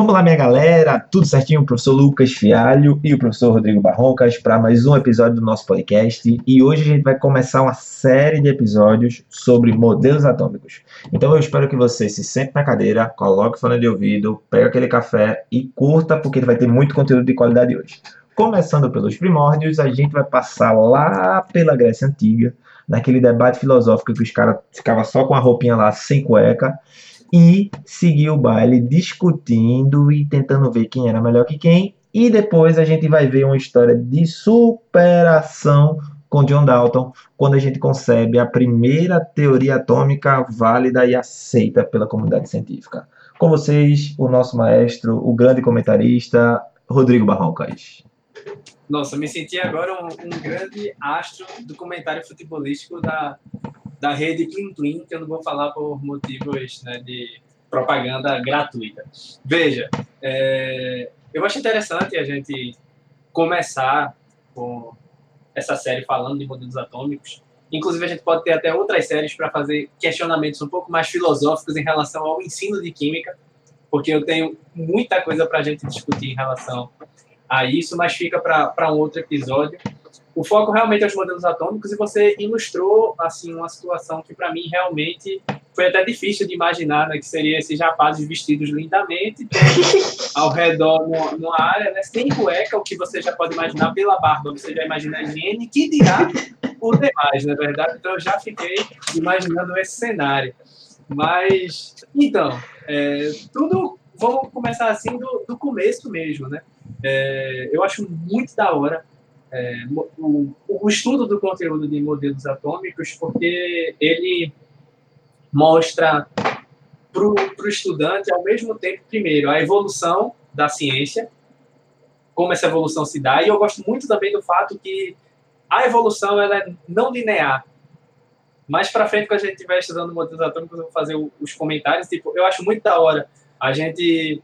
Vamos lá, minha galera, tudo certinho? O professor Lucas Fialho e o professor Rodrigo Barroncas para mais um episódio do nosso podcast. E hoje a gente vai começar uma série de episódios sobre modelos atômicos. Então eu espero que você se sente na cadeira, coloque o fone de ouvido, pegue aquele café e curta, porque vai ter muito conteúdo de qualidade hoje. Começando pelos primórdios, a gente vai passar lá pela Grécia Antiga, naquele debate filosófico que os caras ficavam só com a roupinha lá sem cueca e seguir o baile discutindo e tentando ver quem era melhor que quem. E depois a gente vai ver uma história de superação com John Dalton, quando a gente concebe a primeira teoria atômica válida e aceita pela comunidade científica. Com vocês, o nosso maestro, o grande comentarista, Rodrigo Barroncas. Nossa, me senti agora um, um grande astro do comentário futebolístico da, da rede Plim Plim, que eu não vou falar por motivos né, de propaganda gratuita. Veja, é, eu acho interessante a gente começar com essa série falando de modelos atômicos. Inclusive, a gente pode ter até outras séries para fazer questionamentos um pouco mais filosóficos em relação ao ensino de química, porque eu tenho muita coisa para a gente discutir em relação a isso, mas fica para um outro episódio o foco realmente é os modelos atômicos e você ilustrou assim uma situação que para mim realmente foi até difícil de imaginar, né, que seria esses rapazes vestidos lindamente ao redor numa, numa área, né, sem cueca, o que você já pode imaginar pela barba, você já imagina a higiene, que dirá por demais, na é verdade. Então eu já fiquei imaginando esse cenário. Mas então, é, tudo vamos começar assim do, do começo mesmo, né? É, eu acho muito da hora é, o, o, estudo do conteúdo de modelos atômicos, porque ele mostra para o estudante, ao mesmo tempo, primeiro, a evolução da ciência, como essa evolução se dá, e eu gosto muito também do fato que a evolução ela é não linear. Mais para frente, quando a gente estiver estudando modelos atômicos, eu vou fazer os comentários. Tipo, eu acho muito da hora a gente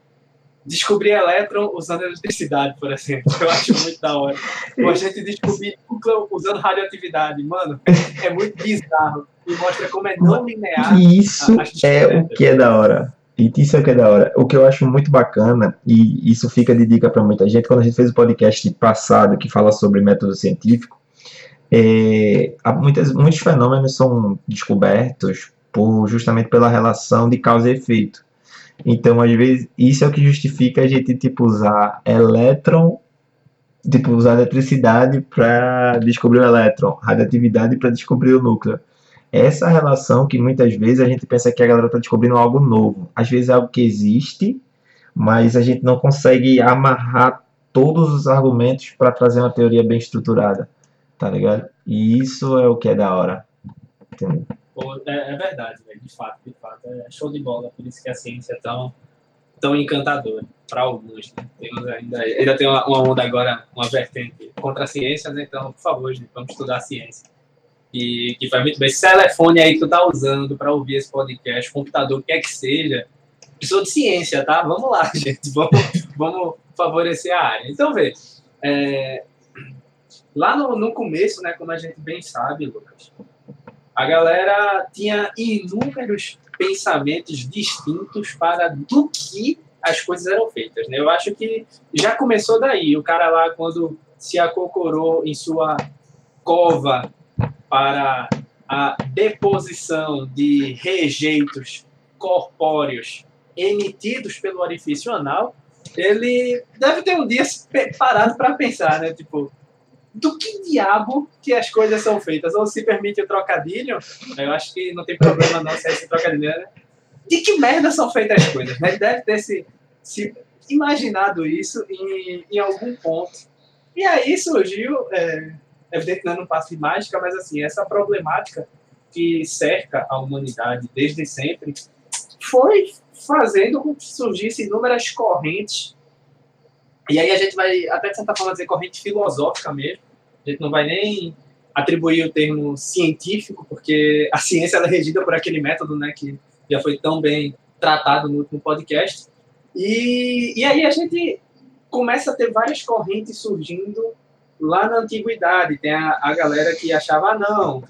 descobrir elétron usando eletricidade, por exemplo. Eu acho muito da hora. Ou a gente descobrir núcleo usando radioatividade. Mano, é muito bizarro. E mostra como é não linear. Isso é o que é da hora. E isso é o que é da hora. O que eu acho muito bacana, e isso fica de dica para muita gente, quando a gente fez o podcast passado que fala sobre método científico, é, muitas, muitos fenômenos são descobertos por, justamente pela relação de causa e efeito. Então, às vezes, isso é o que justifica a gente, tipo, usar elétron, tipo, usar eletricidade para descobrir o elétron, radioatividade para descobrir o núcleo. Essa relação que muitas vezes a gente pensa que a galera está descobrindo algo novo. Às vezes é algo que existe, mas a gente não consegue amarrar todos os argumentos para trazer uma teoria bem estruturada, tá ligado? E isso é o que é da hora. Entendeu? É, é verdade, véio, de fato, de fato. É show de bola, por isso que a ciência é tão, tão encantadora para alguns. Né? Temos ainda, ainda tem uma, onda agora, uma vertente contra a ciência, né? então, por favor, gente, vamos estudar a ciência. E que faz muito bem. Esse telefone aí que tu tá usando para ouvir esse podcast, computador, o que é que seja, pessoa de ciência, tá? Vamos lá, gente, vamos, vamos favorecer a área. Então, vê, é, lá no, no começo, né, como a gente bem sabe, Lucas, a galera tinha inúmeros pensamentos distintos para do que as coisas eram feitas. Né? Eu acho que já começou daí. O cara lá, quando se acocorou em sua cova para a deposição de rejeitos corpóreos emitidos pelo orifício anal, ele deve ter um dia parado para pensar, né? Tipo, do que diabo que as coisas são feitas? Ou se permite o trocadilho, eu acho que não tem problema não se é esse trocadilho, né? De que merda são feitas as coisas? Né? Ele deve ter se, se imaginado isso em, em algum ponto. E aí surgiu, é, evidente não é um passo de mágica, mas assim, essa problemática que cerca a humanidade desde sempre foi fazendo com que surgissem inúmeras correntes e aí a gente vai, até de certa forma, dizer corrente filosófica mesmo, a gente não vai nem atribuir o termo científico, porque a ciência é regida por aquele método, né, que já foi tão bem tratado no último podcast. E, e aí a gente começa a ter várias correntes surgindo lá na antiguidade. Tem a, a galera que achava, ah, não,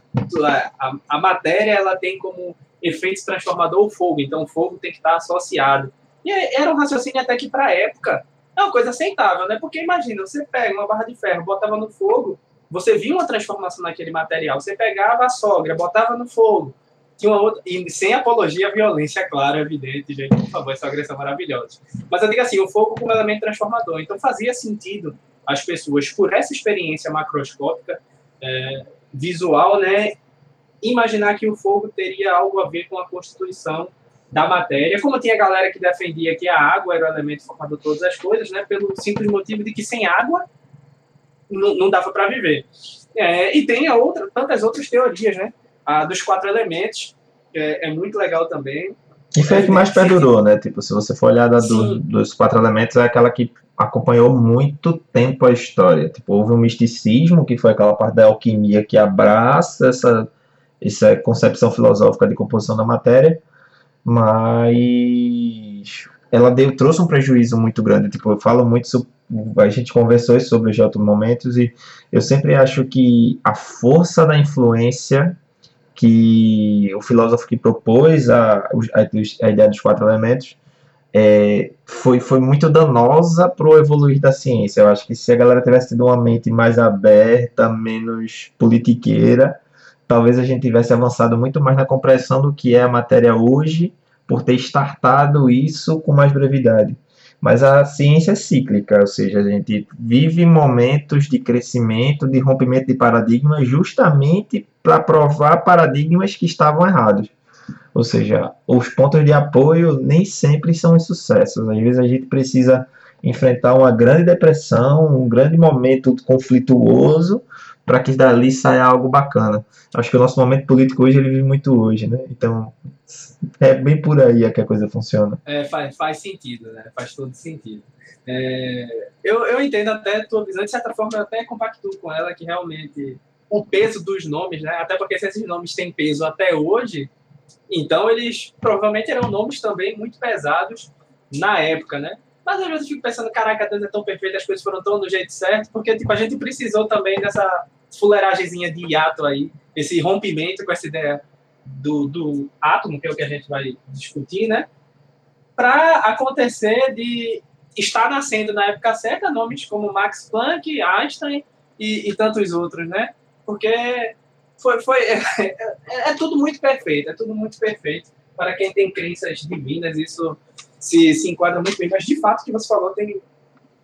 a, a matéria ela tem como efeito transformador o fogo, então o fogo tem que estar associado. E era um raciocínio até que, para a época, é uma coisa aceitável, né? Porque imagina, você pega uma barra de ferro, botava no fogo, você via uma transformação naquele material. Você pegava a sogra, botava no fogo. Tinha uma outra, e sem apologia violência, claro, evidente, gente, por favor, essa agressão maravilhosa. Mas eu digo assim, o fogo como elemento transformador. Então fazia sentido as pessoas, por essa experiência macroscópica, é, visual, né, imaginar que o fogo teria algo a ver com a constituição da matéria, como tinha galera que defendia que a água era o elemento formador de todas as coisas, né, pelo simples motivo de que sem água não, não dava para viver. É, e tem outra, tantas outras teorias, né, a dos quatro elementos, é, é muito legal também. E foi a que mais perdurou, né? Tipo, se você for olhar da do, dos quatro elementos, é aquela que acompanhou muito tempo a história. Tipo, houve um misticismo, que foi aquela parte da alquimia que abraça essa, essa concepção filosófica de composição da matéria, mas ela deu, trouxe um prejuízo muito grande. Tipo, eu falo muito sobre, a gente conversou sobre os outros momentos e eu sempre acho que a força da influência que o filósofo que propôs a, a, a ideia dos quatro elementos é, foi, foi muito danosa para o evoluir da ciência. Eu acho que se a galera tivesse tido uma mente mais aberta, menos politiqueira, talvez a gente tivesse avançado muito mais na compreensão do que é a matéria hoje, por ter startado isso com mais brevidade. Mas a ciência é cíclica, ou seja, a gente vive momentos de crescimento, de rompimento de paradigmas, justamente para provar paradigmas que estavam errados. Ou seja, os pontos de apoio nem sempre são insucessos. Às vezes a gente precisa enfrentar uma grande depressão, um grande momento conflituoso, para que dali saia algo bacana. Acho que o nosso momento político hoje ele vive muito hoje, né? Então é bem por aí é que a coisa funciona. É, faz, faz sentido, né? Faz todo sentido. É, eu, eu entendo até tua visão, de certa forma eu até compactuo com ela que realmente o peso dos nomes, né? Até porque se esses nomes têm peso até hoje, então eles provavelmente eram nomes também muito pesados na época, né? Mas às vezes eu fico pensando, caraca, Deus é tão perfeito, as coisas foram tão do jeito certo, porque tipo, a gente precisou também dessa fuleiragemzinha de hiato aí, esse rompimento com essa ideia do, do átomo, que é o que a gente vai discutir, né? Para acontecer de estar nascendo na época certa nomes como Max Planck, Einstein e, e tantos outros, né? Porque foi, foi é, é, é, tudo muito perfeito, é tudo muito perfeito. Para quem tem crenças divinas, isso se, se enquadra muito bem. Mas, de fato, o que você falou tem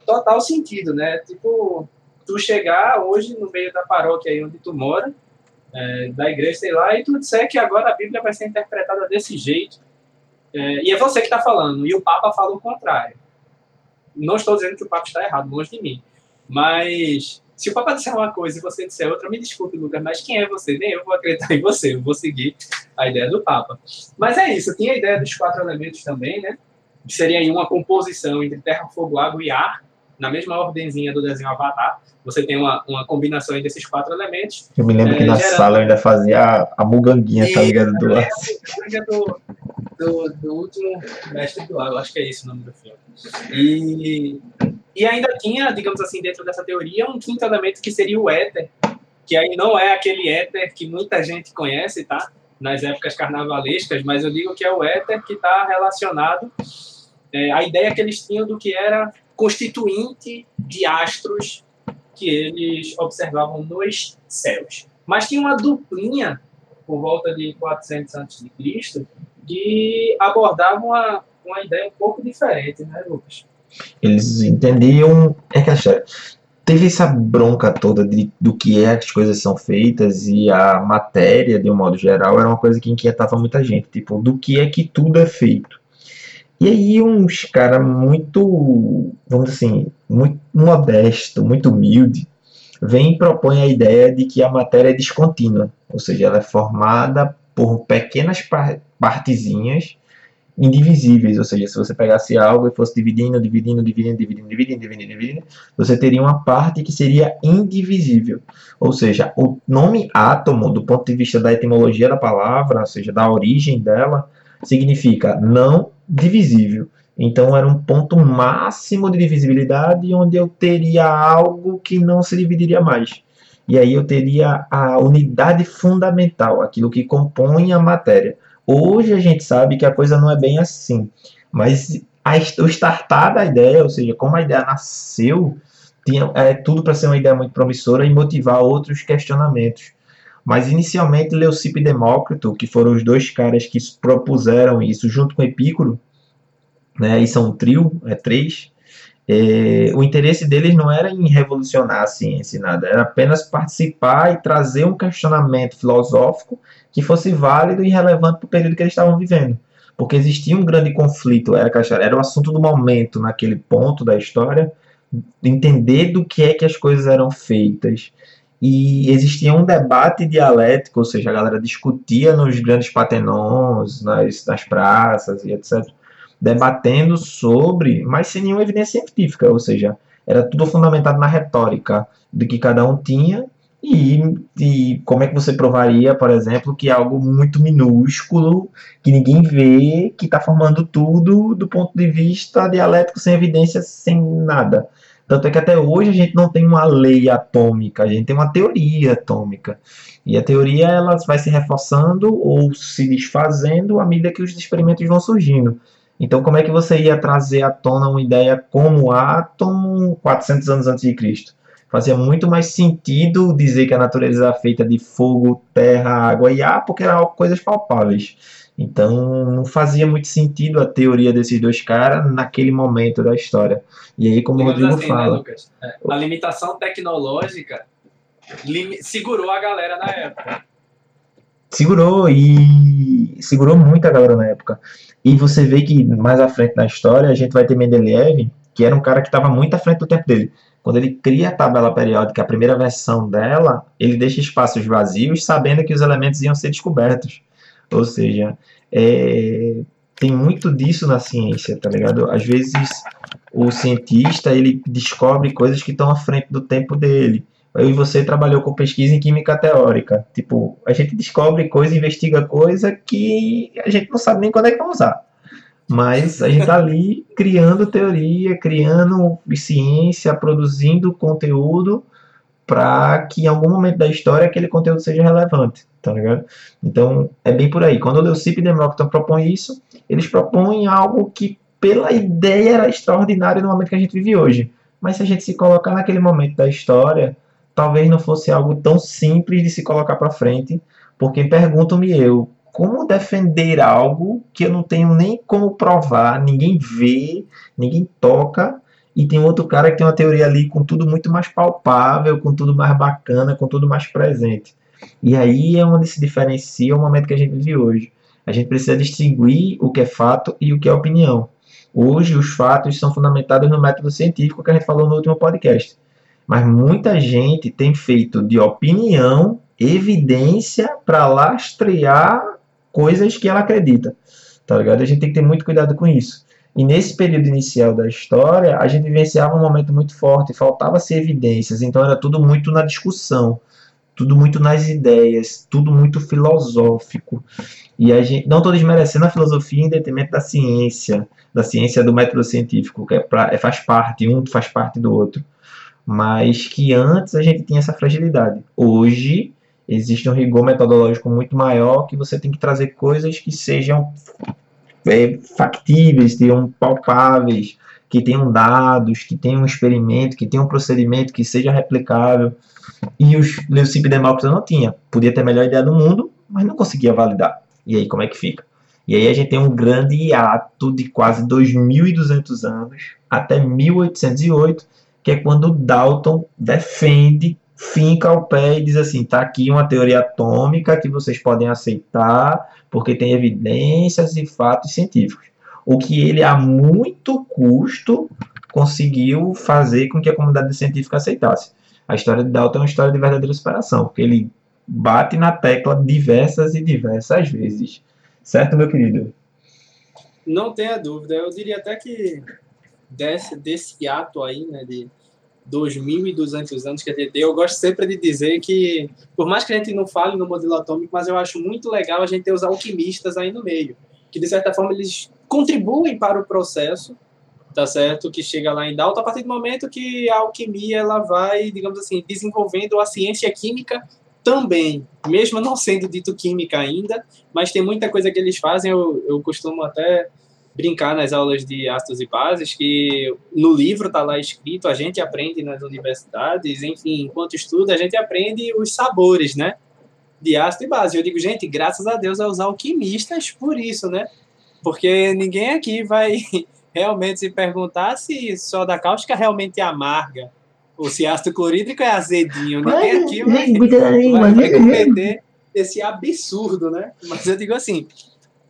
total sentido, né? Tipo, tu chegar hoje no meio da paróquia aí onde tu mora, é, da igreja, sei lá, e tu disser que agora a Bíblia vai ser interpretada desse jeito, é, e é você que está falando, e o Papa fala o contrário. Não estou dizendo que o Papa está errado, longe de mim, mas se o Papa disser uma coisa e você disser outra, me desculpe, Lucas, mas quem é você? Nem eu vou acreditar em você, eu vou seguir a ideia do Papa. Mas é isso, tinha a ideia dos quatro elementos também, né? Seria aí uma composição entre terra, fogo, água e ar, na mesma ordenzinha do desenho Avatar você tem uma, uma combinação desses quatro elementos. Eu me lembro é, que na gerando... sala eu ainda fazia a, a muganguinha, e, tá ligado? Do, é, do, do, do último mestre do ar, eu acho que é esse o nome do filme. E, e ainda tinha, digamos assim, dentro dessa teoria, um quinto elemento que seria o éter, que aí não é aquele éter que muita gente conhece, tá? Nas épocas carnavalescas, mas eu digo que é o éter que está relacionado é, à ideia que eles tinham do que era constituinte de astros que eles observavam nos céus. Mas tinha uma duplinha, por volta de 400 a.C., que abordava uma, uma ideia um pouco diferente, né, Lucas? Eles entendiam. É que a teve essa bronca toda de, do que é que as coisas são feitas e a matéria, de um modo geral, era uma coisa que inquietava muita gente. Tipo, do que é que tudo é feito. E aí uns cara muito, vamos dizer assim, muito modesto, muito humilde, vem e propõe a ideia de que a matéria é descontínua, ou seja, ela é formada por pequenas partezinhas indivisíveis, ou seja, se você pegasse algo e fosse dividindo, dividindo, dividindo, dividindo, dividindo, dividindo, dividindo, você teria uma parte que seria indivisível. Ou seja, o nome átomo, do ponto de vista da etimologia da palavra, ou seja, da origem dela, significa não divisível. Então era um ponto máximo de divisibilidade onde eu teria algo que não se dividiria mais. E aí eu teria a unidade fundamental, aquilo que compõe a matéria. Hoje a gente sabe que a coisa não é bem assim, mas a, o startar da ideia, ou seja, como a ideia nasceu, tinha é, tudo para ser uma ideia muito promissora e motivar outros questionamentos. Mas inicialmente Leucipo e Demócrito, que foram os dois caras que propuseram isso junto com Epicuro, né, e são um trio, é três, é, o interesse deles não era em revolucionar a ciência nada, era apenas participar e trazer um questionamento filosófico que fosse válido e relevante para o período que eles estavam vivendo. Porque existia um grande conflito, era, era o assunto do momento naquele ponto da história, entender do que é que as coisas eram feitas. E existia um debate dialético, ou seja, a galera discutia nos grandes patenons, nas, nas praças e etc debatendo sobre, mas sem nenhuma evidência científica, ou seja, era tudo fundamentado na retórica do que cada um tinha e, e como é que você provaria, por exemplo, que é algo muito minúsculo, que ninguém vê, que está formando tudo do ponto de vista dialético, sem evidência, sem nada. Tanto é que até hoje a gente não tem uma lei atômica, a gente tem uma teoria atômica. E a teoria ela vai se reforçando ou se desfazendo à medida que os experimentos vão surgindo. Então, como é que você ia trazer à tona uma ideia como átomo 400 anos antes de Cristo? Fazia muito mais sentido dizer que a natureza era feita de fogo, terra, água e ar, porque eram coisas palpáveis. Então, não fazia muito sentido a teoria desses dois caras naquele momento da história. E aí, como o Rodrigo assim, né, fala. Né, Lucas? É, a limitação tecnológica segurou a galera na época. Segurou e segurou muito a galera na época. E você vê que mais à frente na história a gente vai ter Mendeleev, que era um cara que estava muito à frente do tempo dele. Quando ele cria a tabela periódica, a primeira versão dela, ele deixa espaços vazios, sabendo que os elementos iam ser descobertos. Ou seja, é, tem muito disso na ciência, tá ligado? Às vezes o cientista ele descobre coisas que estão à frente do tempo dele. Eu e você trabalhou com pesquisa em química teórica. Tipo, a gente descobre coisa, investiga coisa que a gente não sabe nem quando é que vai usar. Mas a gente está ali criando teoria, criando ciência, produzindo conteúdo para que em algum momento da história aquele conteúdo seja relevante, tá ligado? Então, é bem por aí. Quando o Leucipo e Demócrito propõem isso, eles propõem algo que pela ideia era extraordinário no momento que a gente vive hoje. Mas se a gente se colocar naquele momento da história, talvez não fosse algo tão simples de se colocar para frente, porque pergunto-me eu, como defender algo que eu não tenho nem como provar, ninguém vê, ninguém toca, e tem outro cara que tem uma teoria ali com tudo muito mais palpável, com tudo mais bacana, com tudo mais presente. E aí é onde se diferencia o momento que a gente vive hoje. A gente precisa distinguir o que é fato e o que é opinião. Hoje os fatos são fundamentados no método científico que a gente falou no último podcast. Mas muita gente tem feito de opinião evidência para lastrear coisas que ela acredita. Tá ligado? A gente tem que ter muito cuidado com isso. E nesse período inicial da história, a gente vivenciava um momento muito forte, faltava-se evidências, então era tudo muito na discussão, tudo muito nas ideias, tudo muito filosófico. E a gente não estou desmerecendo a filosofia em detrimento da ciência, da ciência do método científico, que é pra, é, faz parte, um faz parte do outro mas que antes a gente tinha essa fragilidade. Hoje existe um rigor metodológico muito maior que você tem que trazer coisas que sejam é, factíveis, tenham palpáveis, que tenham dados, que tenham um experimento, que tenham um procedimento que seja replicável. E os Leucipo e Demócrito não tinha. Podia ter a melhor ideia do mundo, mas não conseguia validar. E aí como é que fica? E aí a gente tem um grande hiato de quase 2.200 anos, até 1808, que é quando Dalton defende, finca o pé e diz assim: tá aqui uma teoria atômica que vocês podem aceitar, porque tem evidências e fatos científicos. O que ele, a muito custo, conseguiu fazer com que a comunidade científica aceitasse. A história de Dalton é uma história de verdadeira superação, porque ele bate na tecla diversas e diversas vezes. Certo, meu querido? Não tenha dúvida. Eu diria até que desse, desse ato aí, né, de 2.200 anos que a gente tem, eu gosto sempre de dizer que, por mais que a gente não fale no modelo atômico, mas eu acho muito legal a gente ter os alquimistas aí no meio, que de certa forma eles contribuem para o processo, tá certo? Que chega lá em Dalton a partir do momento que a alquimia ela vai, digamos assim, desenvolvendo a ciência química também, mesmo não sendo dito química ainda, mas tem muita coisa que eles fazem, eu, eu costumo até brincar nas aulas de ácidos e bases que no livro está lá escrito, a gente aprende nas universidades, enfim, enquanto estuda, a gente aprende os sabores, né? De ácido e base. Eu digo, gente, graças a Deus aos alquimistas por isso, né? Porque ninguém aqui vai realmente se perguntar se soda cáustica realmente é amarga ou se ácido clorídrico é azedinho. Ninguém aqui vai, vai, vai cometer esse absurdo, né? Mas eu digo assim,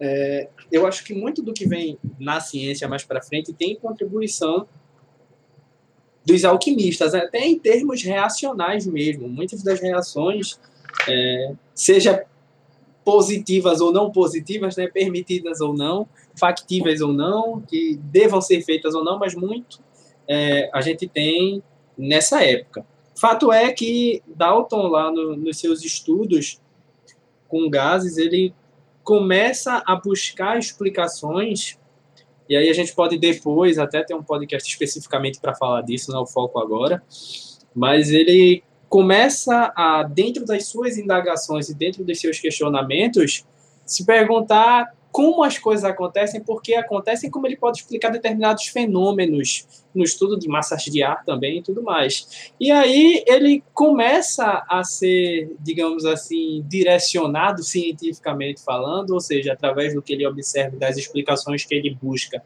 é, eu acho que muito do que vem na ciência mais para frente tem contribuição dos alquimistas, até em termos reacionais mesmo. Muitas das reações, é, seja positivas ou não positivas, né, permitidas ou não, factíveis ou não, que devam ser feitas ou não, mas muito é, a gente tem nessa época. Fato é que Dalton, lá no, nos seus estudos com gases, ele começa a buscar explicações, e aí a gente pode depois até ter um podcast especificamente para falar disso, não é o foco agora, mas ele começa a, dentro das suas indagações e dentro dos seus questionamentos, se perguntar como as coisas acontecem, por que acontecem, como ele pode explicar determinados fenômenos no estudo de massas de ar também e tudo mais. E aí ele começa a ser, digamos assim, direcionado cientificamente falando, ou seja, através do que ele observa, das explicações que ele busca,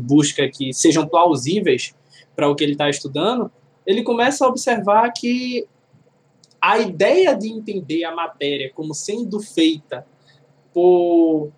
busca que sejam plausíveis para o que ele está estudando, ele começa a observar que a ideia de entender a matéria como sendo feita por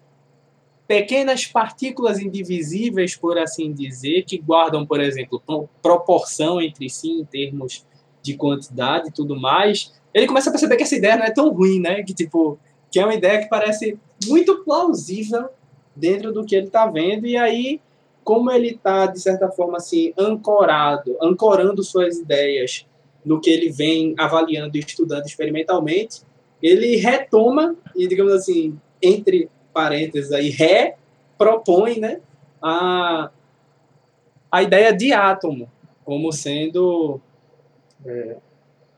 pequenas partículas indivisíveis, por assim dizer, que guardam, por exemplo, proporção entre si em termos de quantidade e tudo mais, ele começa a perceber que essa ideia não é tão ruim, né? Que tipo, que é uma ideia que parece muito plausível dentro do que ele está vendo e aí como ele está de certa forma assim ancorado, ancorando suas ideias no que ele vem avaliando e estudando experimentalmente, ele retoma e digamos assim entre parênteses aí, repropõe né, a, a ideia de átomo como sendo é,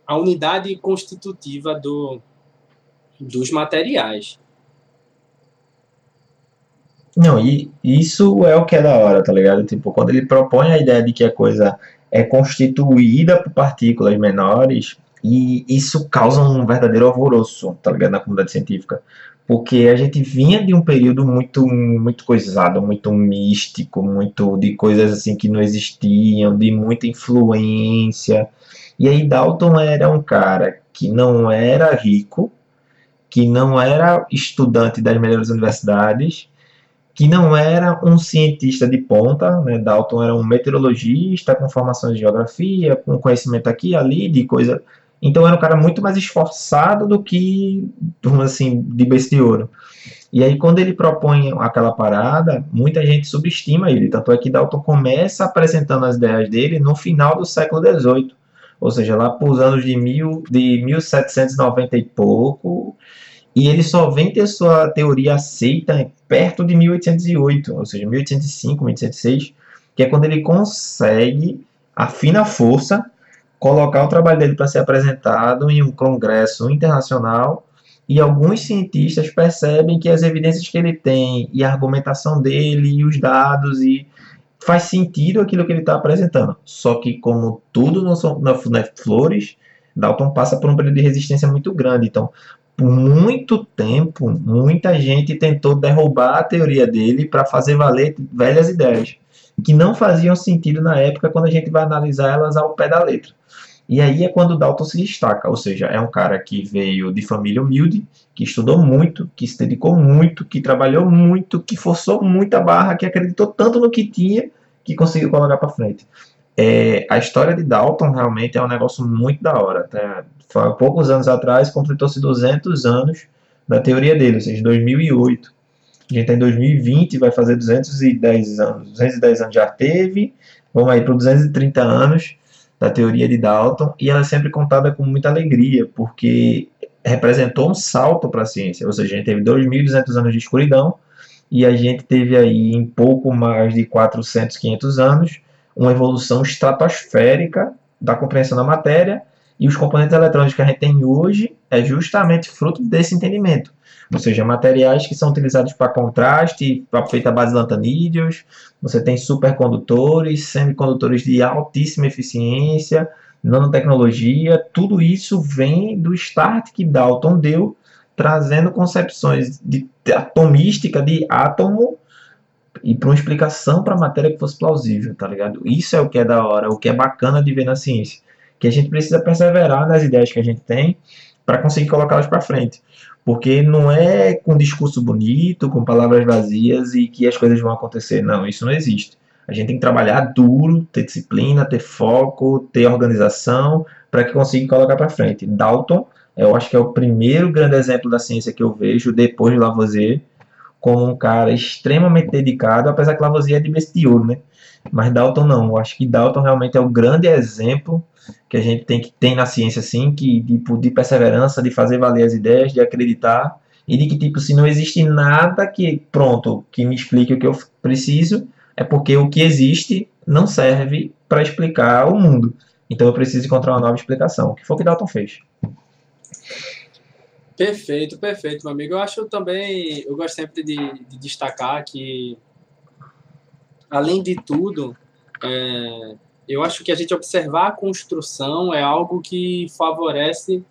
a unidade constitutiva do, dos materiais. Não, e isso é o que é da hora, tá ligado? Tipo, quando ele propõe a ideia de que a coisa é constituída por partículas menores, e isso causa um verdadeiro alvoroço, tá ligado? Na comunidade científica porque a gente vinha de um período muito muito coisado, muito místico, muito de coisas assim que não existiam, de muita influência. E aí Dalton era um cara que não era rico, que não era estudante das melhores universidades, que não era um cientista de ponta, né? Dalton era um meteorologista com formação de geografia, com conhecimento aqui e ali de coisa então era um cara muito mais esforçado do que, assim, de besteiro. E aí, quando ele propõe aquela parada, muita gente subestima ele. Tanto é que Dalton começa apresentando as ideias dele no final do século XVIII. Ou seja, lá por anos de, mil, de 1790 e pouco. E ele só vem ter sua teoria aceita perto de 1808, ou seja, 1805, 1806, que é quando ele consegue, a fina força, colocar o trabalho dele para ser apresentado em um congresso internacional e alguns cientistas percebem que as evidências que ele tem e a argumentação dele e os dados e faz sentido aquilo que ele está apresentando. Só que como tudo não são não é flores, Dalton passa por um período de resistência muito grande. Então, por muito tempo, muita gente tentou derrubar a teoria dele para fazer valer velhas ideias que não faziam sentido na época quando a gente vai analisar elas ao pé da letra. E aí é quando Dalton se destaca, ou seja, é um cara que veio de família humilde, que estudou muito, que se dedicou muito, que trabalhou muito, que forçou muita barra, que acreditou tanto no que tinha, que conseguiu colocar para frente. É, a história de Dalton realmente é um negócio muito da hora. Tá? Há poucos anos atrás, completou-se 200 anos da teoria dele, ou seja, 2008. A gente está em 2020, vai fazer 210 anos. 210 anos já teve, vamos aí para 230 anos da teoria de Dalton, e ela é sempre contada com muita alegria, porque representou um salto para a ciência, ou seja, a gente teve 2.200 anos de escuridão, e a gente teve aí em pouco mais de 400, 500 anos, uma evolução estratosférica da compreensão da matéria, E os componentes eletrônicos que a gente tem hoje é justamente fruto desse entendimento. Ou seja, materiais que são utilizados para contraste, para feita a base de lantanídeos, você tem supercondutores, semicondutores de altíssima eficiência, nanotecnologia, tudo isso vem do start que Dalton deu, trazendo concepções de atomística de átomo e para uma explicação para a matéria que fosse plausível, tá ligado? Isso é o que é da hora, o que é bacana de ver na ciência, que a gente precisa perseverar nas ideias que a gente tem para conseguir colocá-las para frente. Porque não é com discurso bonito, com palavras vazias e que as coisas vão acontecer. Não, isso não existe. A gente tem que trabalhar duro, ter disciplina, ter foco, ter organização para que consiga colocar para frente. Dalton, eu acho que é o primeiro grande exemplo da ciência que eu vejo depois de Lavoisier, como um cara extremamente dedicado, apesar que Lavoisier é de berço né? Mas Dalton não. Eu acho que Dalton realmente é o grande exemplo que a gente tem que tem na ciência assim, que tipo de perseverança, de fazer valer as ideias, de acreditar e de que tipo se não existe nada que pronto que me explique o que eu preciso, é porque o que existe não serve para explicar o mundo. Então eu preciso encontrar uma nova explicação. O que foi que Dalton fez? Perfeito, perfeito, meu amigo. Eu acho também, eu gosto sempre de, de destacar que, além de tudo, é, eu acho que a gente observar a construção é algo que favorece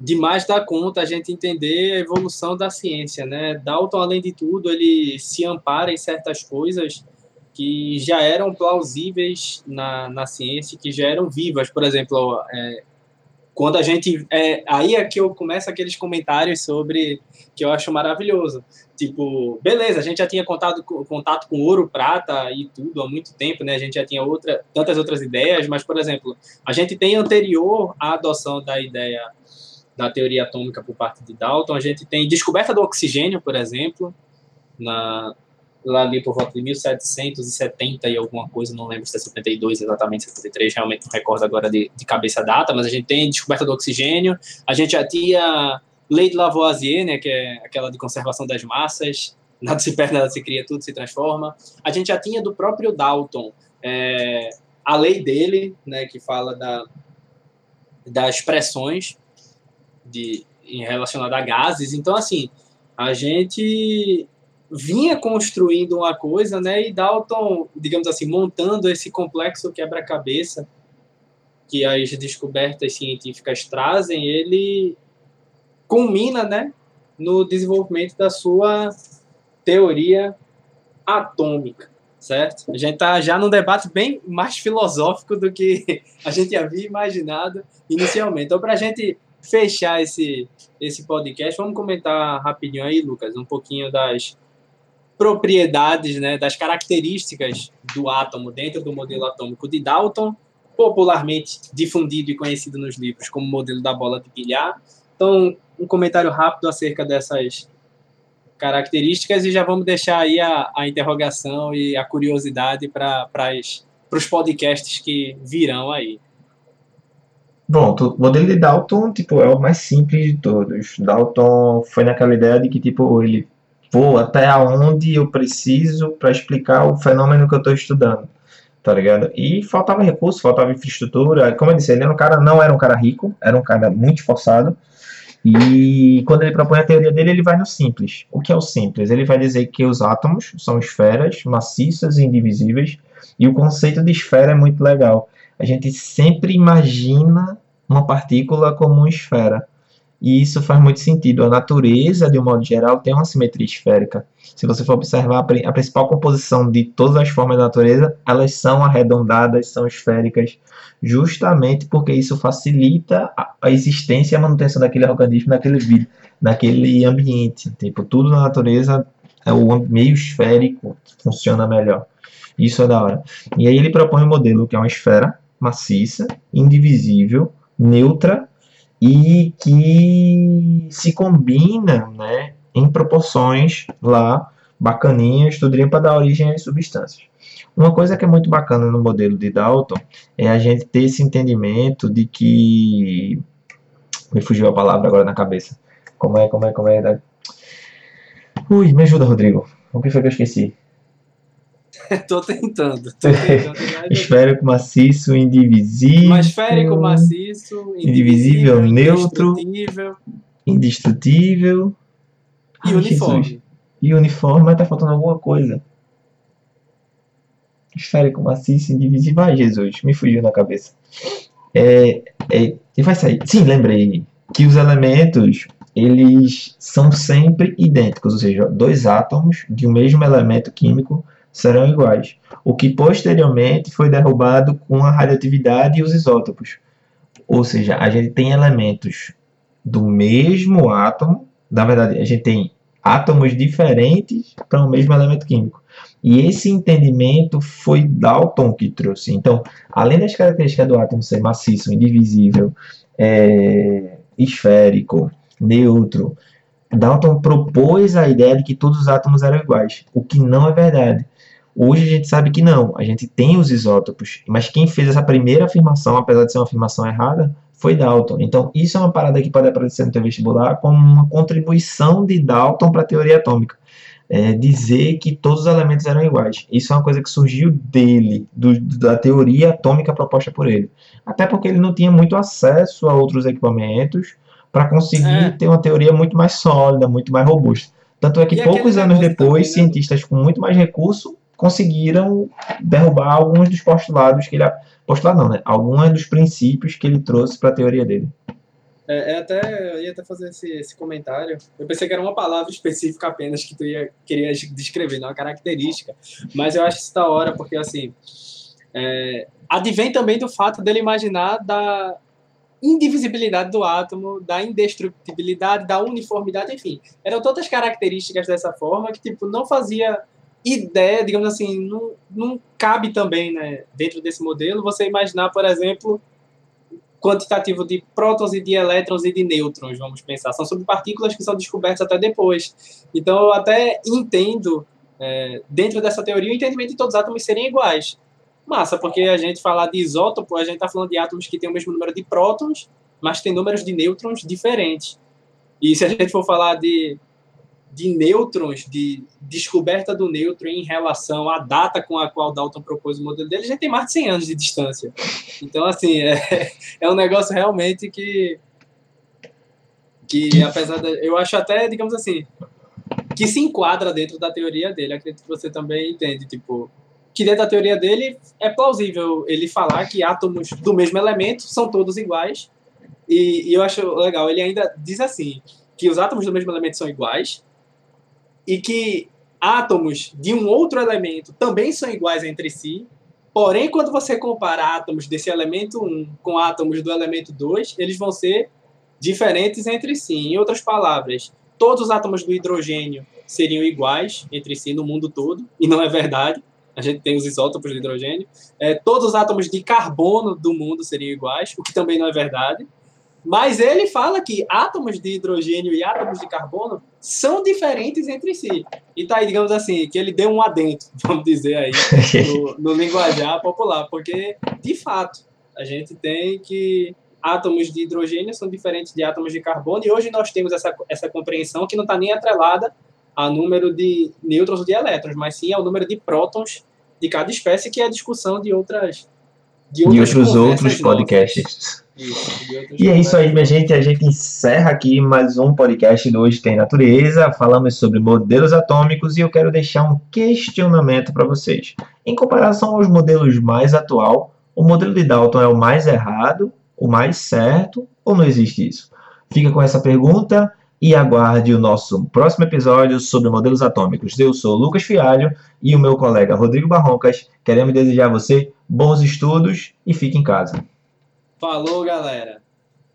demais da conta a gente entender a evolução da ciência, né? Dalton, além de tudo, ele se ampara em certas coisas que já eram plausíveis na, na ciência, que já eram vivas. Por exemplo, é, quando a gente. É, aí é que eu começo aqueles comentários sobre. que eu acho maravilhoso. Tipo, beleza, a gente já tinha contato, contato com ouro, prata e tudo há muito tempo, né? A gente já tinha outra, tantas outras ideias, mas, por exemplo, a gente tem anterior à adoção da ideia da teoria atômica por parte de Dalton, a gente tem descoberta do oxigênio, por exemplo, na, lá ali por volta de 1770 e alguma coisa, não lembro se é 72 exatamente, 73, realmente não recordo agora de, de cabeça a data, mas a gente tem descoberta do oxigênio, a gente já tinha lei de Lavoisier, né, que é aquela de conservação das massas, nada se perde, nada se cria, tudo se transforma. A gente já tinha do próprio Dalton é, a lei dele, né, que fala da, das pressões de, em relacionada a gases. Então, assim, a gente vinha construindo uma coisa, né? E Dalton, digamos assim, montando esse complexo quebra-cabeça que as descobertas científicas trazem, ele culmina, né, no desenvolvimento da sua teoria atômica, certo? A gente está já num debate bem mais filosófico do que a gente havia imaginado inicialmente. Então, para a gente fechar esse, esse podcast, vamos comentar rapidinho aí, Lucas, um pouquinho das propriedades, né, das características do átomo dentro do modelo atômico de Dalton, popularmente difundido e conhecido nos livros como modelo da bola de bilhar. Então, um comentário rápido acerca dessas características e já vamos deixar aí a, a interrogação e a curiosidade para os podcasts que virão aí. Pronto, o modelo de Dalton, tipo, é o mais simples de todos. Dalton foi naquela ideia de que, tipo, ele vou até onde eu preciso para explicar o fenômeno que eu estou estudando, tá ligado? E faltava recurso, faltava infraestrutura. Como eu disse, ele era um cara, não era um cara rico, era um cara muito esforçado. E quando ele propõe a teoria dele, ele vai no simples. O que é o simples? Ele vai dizer que os átomos são esferas maciças e indivisíveis, e o conceito de esfera é muito legal. A gente sempre imagina uma partícula como uma esfera. E isso faz muito sentido. A natureza, de um modo geral, tem uma simetria esférica. Se você for observar a principal composição de todas as formas da natureza, elas são arredondadas, são esféricas, justamente porque isso facilita a existência e a manutenção daquele organismo naquele naquele ambiente. Tipo, tudo na natureza é o meio esférico que funciona melhor. Isso é da hora. E aí ele propõe um modelo que é uma esfera maciça, indivisível, neutra e que se combina né, em proporções lá bacaninhas, tudo para dar origem às substâncias. Uma coisa que é muito bacana no modelo de Dalton é a gente ter esse entendimento de que. Me fugiu a palavra agora na cabeça. Como é, como é, como é? Ui, me ajuda, Rodrigo. O que foi que eu esqueci? tô tentando. Tô tentando esférico, maciço, indivisível. Mas esférico, maciço, indivisível, neutro, indestrutível indestrutível. e Ai, uniforme. Jesus. E uniforme, mas tá faltando alguma coisa. Esférico, maciço, indivisível. Ai, Jesus, me fugiu na cabeça. É, é, e vai sair. Sim, lembrei que os elementos eles são sempre idênticos, ou seja, dois átomos de um mesmo elemento químico serão iguais, o que posteriormente foi derrubado com a radioatividade e os isótopos. Ou seja, a gente tem elementos do mesmo átomo, na verdade, a gente tem átomos diferentes para o mesmo elemento químico. E esse entendimento foi Dalton que trouxe. Então, além das características do átomo ser maciço, indivisível, é, esférico, neutro, Dalton propôs a ideia de que todos os átomos eram iguais, o que não é verdade. Hoje a gente sabe que não, a gente tem os isótopos, mas quem fez essa primeira afirmação, apesar de ser uma afirmação errada, foi Dalton. Então, isso é uma parada que pode aparecer no teu vestibular como uma contribuição de Dalton para a teoria atômica. É, dizer que todos os elementos eram iguais. Isso é uma coisa que surgiu dele, do, da teoria atômica proposta por ele. Até porque ele não tinha muito acesso a outros equipamentos para conseguir É. ter uma teoria muito mais sólida, muito mais robusta. Tanto é que E poucos anos depois, também, né? cientistas com muito mais recurso conseguiram derrubar alguns dos postulados que ele postulado não, né? Alguns dos princípios que ele trouxe para a teoria dele. É, é até, eu ia até fazer esse, esse comentário. Eu pensei que era uma palavra específica apenas que tu ia, queria descrever, não uma característica. Mas eu acho isso da hora, porque assim. É, advém também do fato dele imaginar da indivisibilidade do átomo, da indestrutibilidade, da uniformidade, enfim. Eram todas características dessa forma que tipo, não fazia ideia, digamos assim, não, não cabe também, né, dentro desse modelo, você imaginar, por exemplo, quantitativo de prótons e de elétrons e de nêutrons, vamos pensar. São subpartículas que são descobertas até depois. Então, eu até entendo, é, dentro dessa teoria, o entendimento de todos os átomos serem iguais. Massa, porque a gente falar de isótopo, a gente está falando de átomos que têm o mesmo número de prótons, mas tem números de nêutrons diferentes. E se a gente for falar de, de nêutrons, de descoberta do nêutron em relação à data com a qual Dalton propôs o modelo dele, gente tem mais de 100 anos de distância. Então, assim, é, é um negócio realmente que, que apesar de, eu acho até, digamos assim, que se enquadra dentro da teoria dele. Acredito que você também entende, tipo, que dentro da teoria dele é plausível ele falar que átomos do mesmo elemento são todos iguais. E, e eu acho legal, ele ainda diz assim, que os átomos do mesmo elemento são iguais e que átomos de um outro elemento também são iguais entre si, porém, quando você compara átomos desse elemento 1 com átomos do elemento 2, eles vão ser diferentes entre si. Em outras palavras, todos os átomos do hidrogênio seriam iguais entre si no mundo todo, e não é verdade. A gente tem os isótopos de hidrogênio. É, todos os átomos de carbono do mundo seriam iguais, o que também não é verdade. Mas ele fala que átomos de hidrogênio e átomos de carbono são diferentes entre si. E tá aí, digamos assim, que ele deu um adentro, vamos dizer aí, no, no linguajar popular, porque, de fato, a gente tem que átomos de hidrogênio são diferentes de átomos de carbono, e hoje nós temos essa, essa compreensão que não está nem atrelada a número de nêutrons ou de elétrons, mas sim ao número de prótons de cada espécie, que é a discussão de outras De outros conversas outros nossas. podcasts. Isso, de outras E é isso aí, minha gente. A gente encerra aqui mais um podcast do Hoje Tem Natureza. Falamos sobre modelos atômicos e eu quero deixar um questionamento para vocês. Em comparação aos modelos mais atual, o modelo de Dalton é o mais errado, o mais certo ou não existe isso? Fica com essa pergunta e aguarde o nosso próximo episódio sobre modelos atômicos. Eu sou Lucas Fialho e o meu colega Rodrigo Barroncas. Queremos desejar a você bons estudos e fique em casa. Falou, galera.